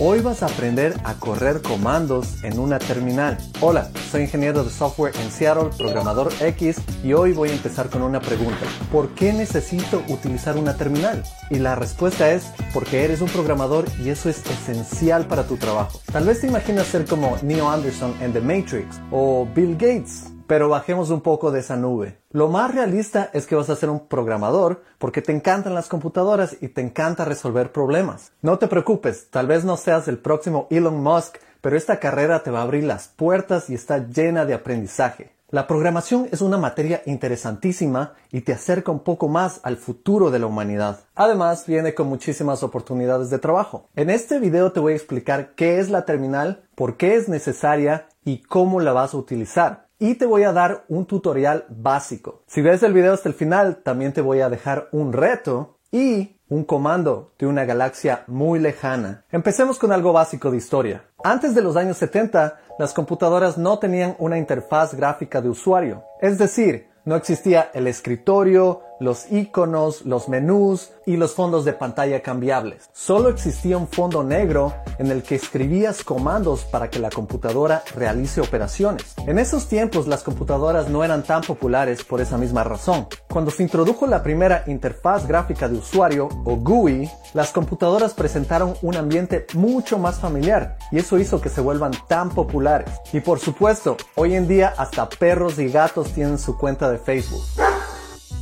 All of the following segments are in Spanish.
Hoy vas a aprender a correr comandos en una terminal. Hola, soy ingeniero de software en Seattle, programador X, y hoy voy a empezar con una pregunta. ¿Por qué necesito utilizar una terminal? Y la respuesta es porque eres un programador y eso es esencial para tu trabajo. Tal vez te imaginas ser como Neo Anderson en The Matrix o Bill Gates pero bajemos un poco de esa nube. Lo más realista es que vas a ser un programador porque te encantan las computadoras y te encanta resolver problemas. No te preocupes, tal vez no seas el próximo Elon Musk, pero esta carrera te va a abrir las puertas y está llena de aprendizaje. La programación es una materia interesantísima y te acerca un poco más al futuro de la humanidad. Además, viene con muchísimas oportunidades de trabajo. En este video te voy a explicar qué es la terminal, por qué es necesaria y cómo la vas a utilizar y te voy a dar un tutorial básico. Si ves el video hasta el final, también te voy a dejar un reto y un comando de una galaxia muy lejana. Empecemos con algo básico de historia. Antes de los años 70, las computadoras no tenían una interfaz gráfica de usuario. Es decir, no existía el escritorio, los iconos, los menús y los fondos de pantalla cambiables. Solo existía un fondo negro en el que escribías comandos para que la computadora realice operaciones. En esos tiempos las computadoras no eran tan populares por esa misma razón. Cuando se introdujo la primera interfaz gráfica de usuario o GUI, las computadoras presentaron un ambiente mucho más familiar y eso hizo que se vuelvan tan populares. Y por supuesto, hoy en día hasta perros y gatos tienen su cuenta de Facebook.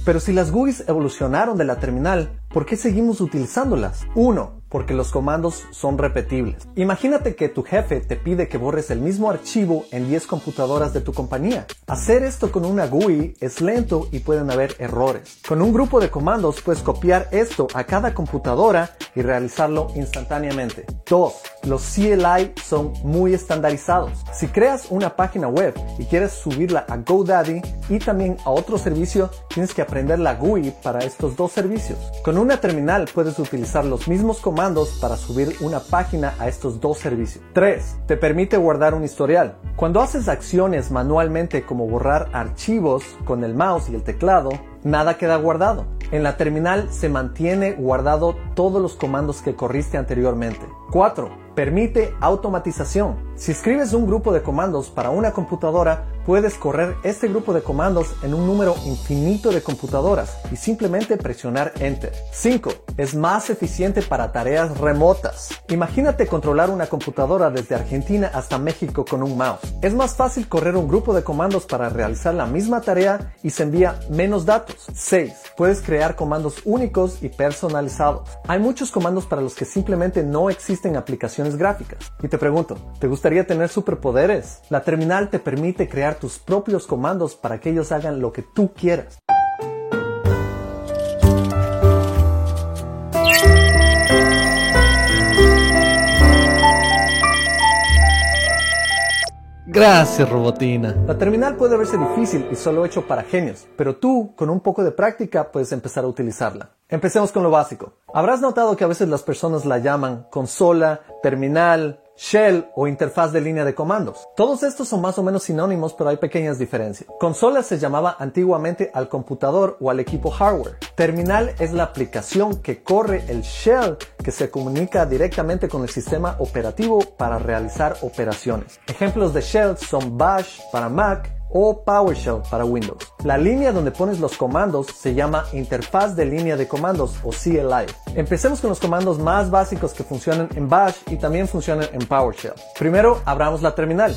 Pero si las GUIs evolucionaron de la terminal, ¿por qué seguimos utilizándolas? 1 porque los comandos son repetibles. Imagínate que tu jefe te pide que borres el mismo archivo en 10 computadoras de tu compañía. Hacer esto con una GUI es lento y pueden haber errores. Con un grupo de comandos puedes copiar esto a cada computadora y realizarlo instantáneamente. 2. Los CLI son muy estandarizados. Si creas una página web y quieres subirla a GoDaddy y también a otro servicio, tienes que aprender la GUI para estos dos servicios. Con una terminal puedes utilizar los mismos comandos para subir una página a estos dos servicios. 3. Te permite guardar un historial. Cuando haces acciones manualmente como borrar archivos con el mouse y el teclado, nada queda guardado. En la terminal se mantiene guardado todos los comandos que corriste anteriormente. 4 permite automatización. Si escribes un grupo de comandos para una computadora, puedes correr este grupo de comandos en un número infinito de computadoras y simplemente presionar Enter. 5. Es más eficiente para tareas remotas. Imagínate controlar una computadora desde Argentina hasta México con un mouse. Es más fácil correr un grupo de comandos para realizar la misma tarea y se envía menos datos. 6. Puedes crear comandos únicos y personalizados. Hay muchos comandos para los que simplemente no existen aplicaciones gráficas. Y te pregunto, ¿te gustaría tener superpoderes? La terminal te permite crear tus propios comandos para que ellos hagan lo que tú quieras. Gracias, Robotina. La terminal puede verse difícil y solo hecho para genios, pero tú, con un poco de práctica, puedes empezar a utilizarla. Empecemos con lo básico. Habrás notado que a veces las personas la llaman consola, terminal, shell o interfaz de línea de comandos. Todos estos son más o menos sinónimos, pero hay pequeñas diferencias. Consola se llamaba antiguamente al computador o al equipo hardware. Terminal es la aplicación que corre el shell que se comunica directamente con el sistema operativo para realizar operaciones. Ejemplos de shell son Bash para Mac, o PowerShell para Windows. La línea donde pones los comandos se llama interfaz de línea de comandos o CLI. Empecemos con los comandos más básicos que funcionan en Bash y también funcionan en PowerShell. Primero, abramos la terminal.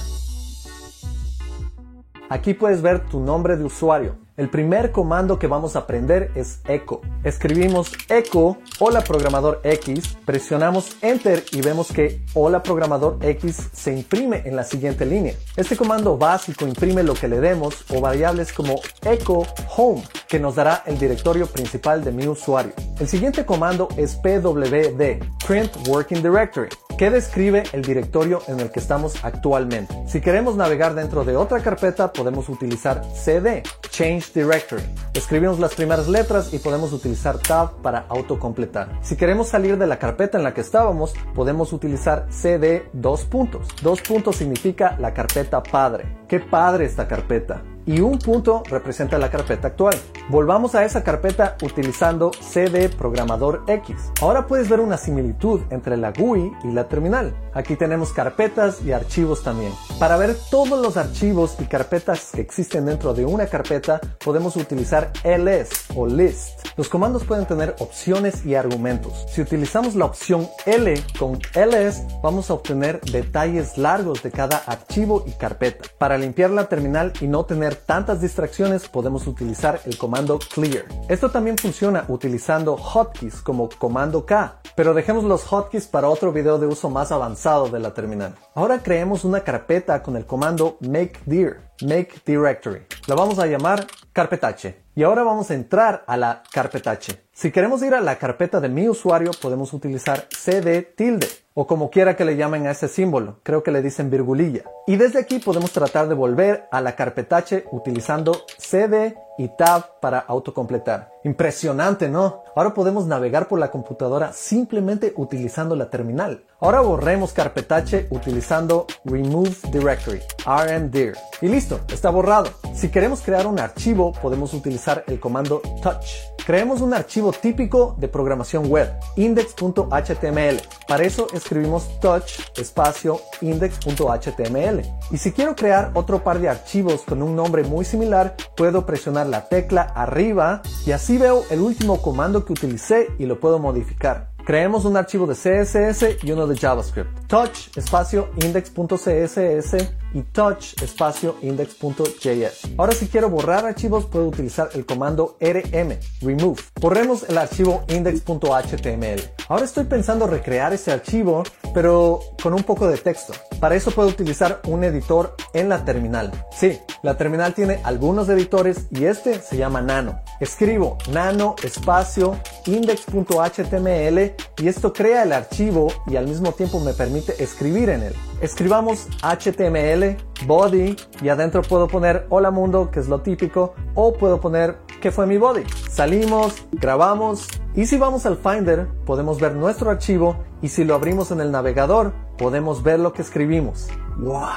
Aquí puedes ver tu nombre de usuario. El primer comando que vamos a aprender es echo. Escribimos echo hola programador X, presionamos enter y vemos que hola programador X se imprime en la siguiente línea. Este comando básico imprime lo que le demos o variables como echo home que nos dará el directorio principal de mi usuario. El siguiente comando es pwd, print working directory que describe el directorio en el que estamos actualmente. Si queremos navegar dentro de otra carpeta, podemos utilizar cd, change directory. Escribimos las primeras letras y podemos utilizar tab para autocompletar. Si queremos salir de la carpeta en la que estábamos, podemos utilizar cd dos puntos. Dos puntos significa la carpeta padre. Qué padre esta carpeta y un punto representa la carpeta actual. Volvamos a esa carpeta utilizando CD Programador X. Ahora puedes ver una similitud entre la GUI y la terminal. Aquí tenemos carpetas y archivos también. Para ver todos los archivos y carpetas que existen dentro de una carpeta, podemos utilizar ls o list. Los comandos pueden tener opciones y argumentos. Si utilizamos la opción L con ls, vamos a obtener detalles largos de cada archivo y carpeta. Para limpiar la terminal y no tener tantas distracciones, podemos utilizar el comando clear. Esto también funciona utilizando hotkeys como comando K, pero dejemos los hotkeys para otro video de uso más avanzado de la terminal. Ahora creemos una carpeta con el comando make dir, make directory. La vamos a llamar carpetache. Y ahora vamos a entrar a la carpetache. Si queremos ir a la carpeta de mi usuario, podemos utilizar cd tilde o como quiera que le llamen a ese símbolo, creo que le dicen virgulilla. Y desde aquí podemos tratar de volver a la carpetache utilizando cd y tab para autocompletar. Impresionante, ¿no? Ahora podemos navegar por la computadora simplemente utilizando la terminal. Ahora borremos carpetache utilizando remove directory, rmdir. Y listo, está borrado. Si queremos crear un archivo, podemos utilizar el comando touch. Creemos un archivo típico de programación web, index.html. Para eso escribimos touch espacio index.html. Y si quiero crear otro par de archivos con un nombre muy similar, puedo presionar la tecla arriba y así veo el último comando que utilicé y lo puedo modificar. Creemos un archivo de CSS y uno de JavaScript. Touch espacio index.css y touch espacio index.js. Ahora si quiero borrar archivos puedo utilizar el comando rm, remove. Borremos el archivo index.html. Ahora estoy pensando recrear ese archivo, pero con un poco de texto. Para eso puedo utilizar un editor en la terminal. Sí, la terminal tiene algunos editores y este se llama Nano. Escribo nano espacio index.html y esto crea el archivo y al mismo tiempo me permite escribir en él. Escribamos HTML, body y adentro puedo poner hola mundo, que es lo típico, o puedo poner que fue mi body. Salimos, grabamos y si vamos al Finder podemos ver nuestro archivo y si lo abrimos en el navegador podemos ver lo que escribimos. ¡Wow!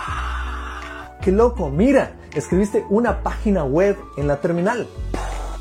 ¡Qué loco! Mira, escribiste una página web en la terminal.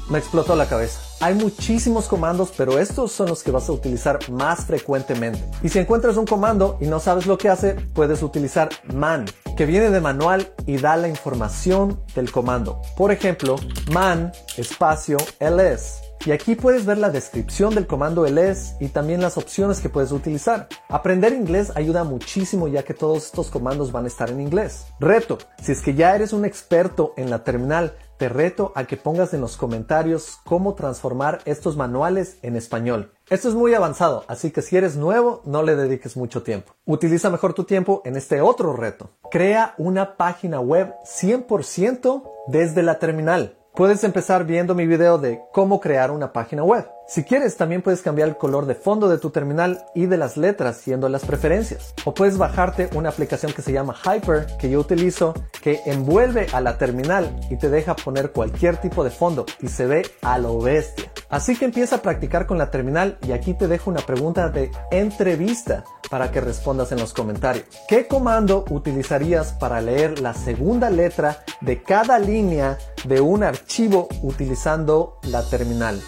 Me explotó la cabeza. Hay muchísimos comandos, pero estos son los que vas a utilizar más frecuentemente. Y si encuentras un comando y no sabes lo que hace, puedes utilizar man, que viene de manual y da la información del comando. Por ejemplo, man espacio ls. Y aquí puedes ver la descripción del comando ls y también las opciones que puedes utilizar. Aprender inglés ayuda muchísimo ya que todos estos comandos van a estar en inglés. Reto, si es que ya eres un experto en la terminal, te reto a que pongas en los comentarios cómo transformar estos manuales en español. Esto es muy avanzado, así que si eres nuevo, no le dediques mucho tiempo. Utiliza mejor tu tiempo en este otro reto. Crea una página web 100% desde la terminal. Puedes empezar viendo mi video de cómo crear una página web. Si quieres, también puedes cambiar el color de fondo de tu terminal y de las letras siendo las preferencias. O puedes bajarte una aplicación que se llama Hyper, que yo utilizo, que envuelve a la terminal y te deja poner cualquier tipo de fondo y se ve a lo bestia. Así que empieza a practicar con la terminal y aquí te dejo una pregunta de entrevista para que respondas en los comentarios. ¿Qué comando utilizarías para leer la segunda letra de cada línea de un archivo utilizando la terminal?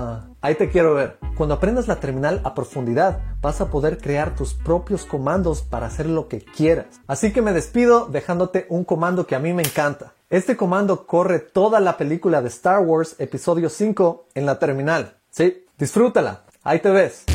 Ah, ahí te quiero ver. Cuando aprendas la terminal a profundidad, vas a poder crear tus propios comandos para hacer lo que quieras. Así que me despido dejándote un comando que a mí me encanta. Este comando corre toda la película de Star Wars Episodio 5 en la terminal. Sí, disfrútala. Ahí te ves.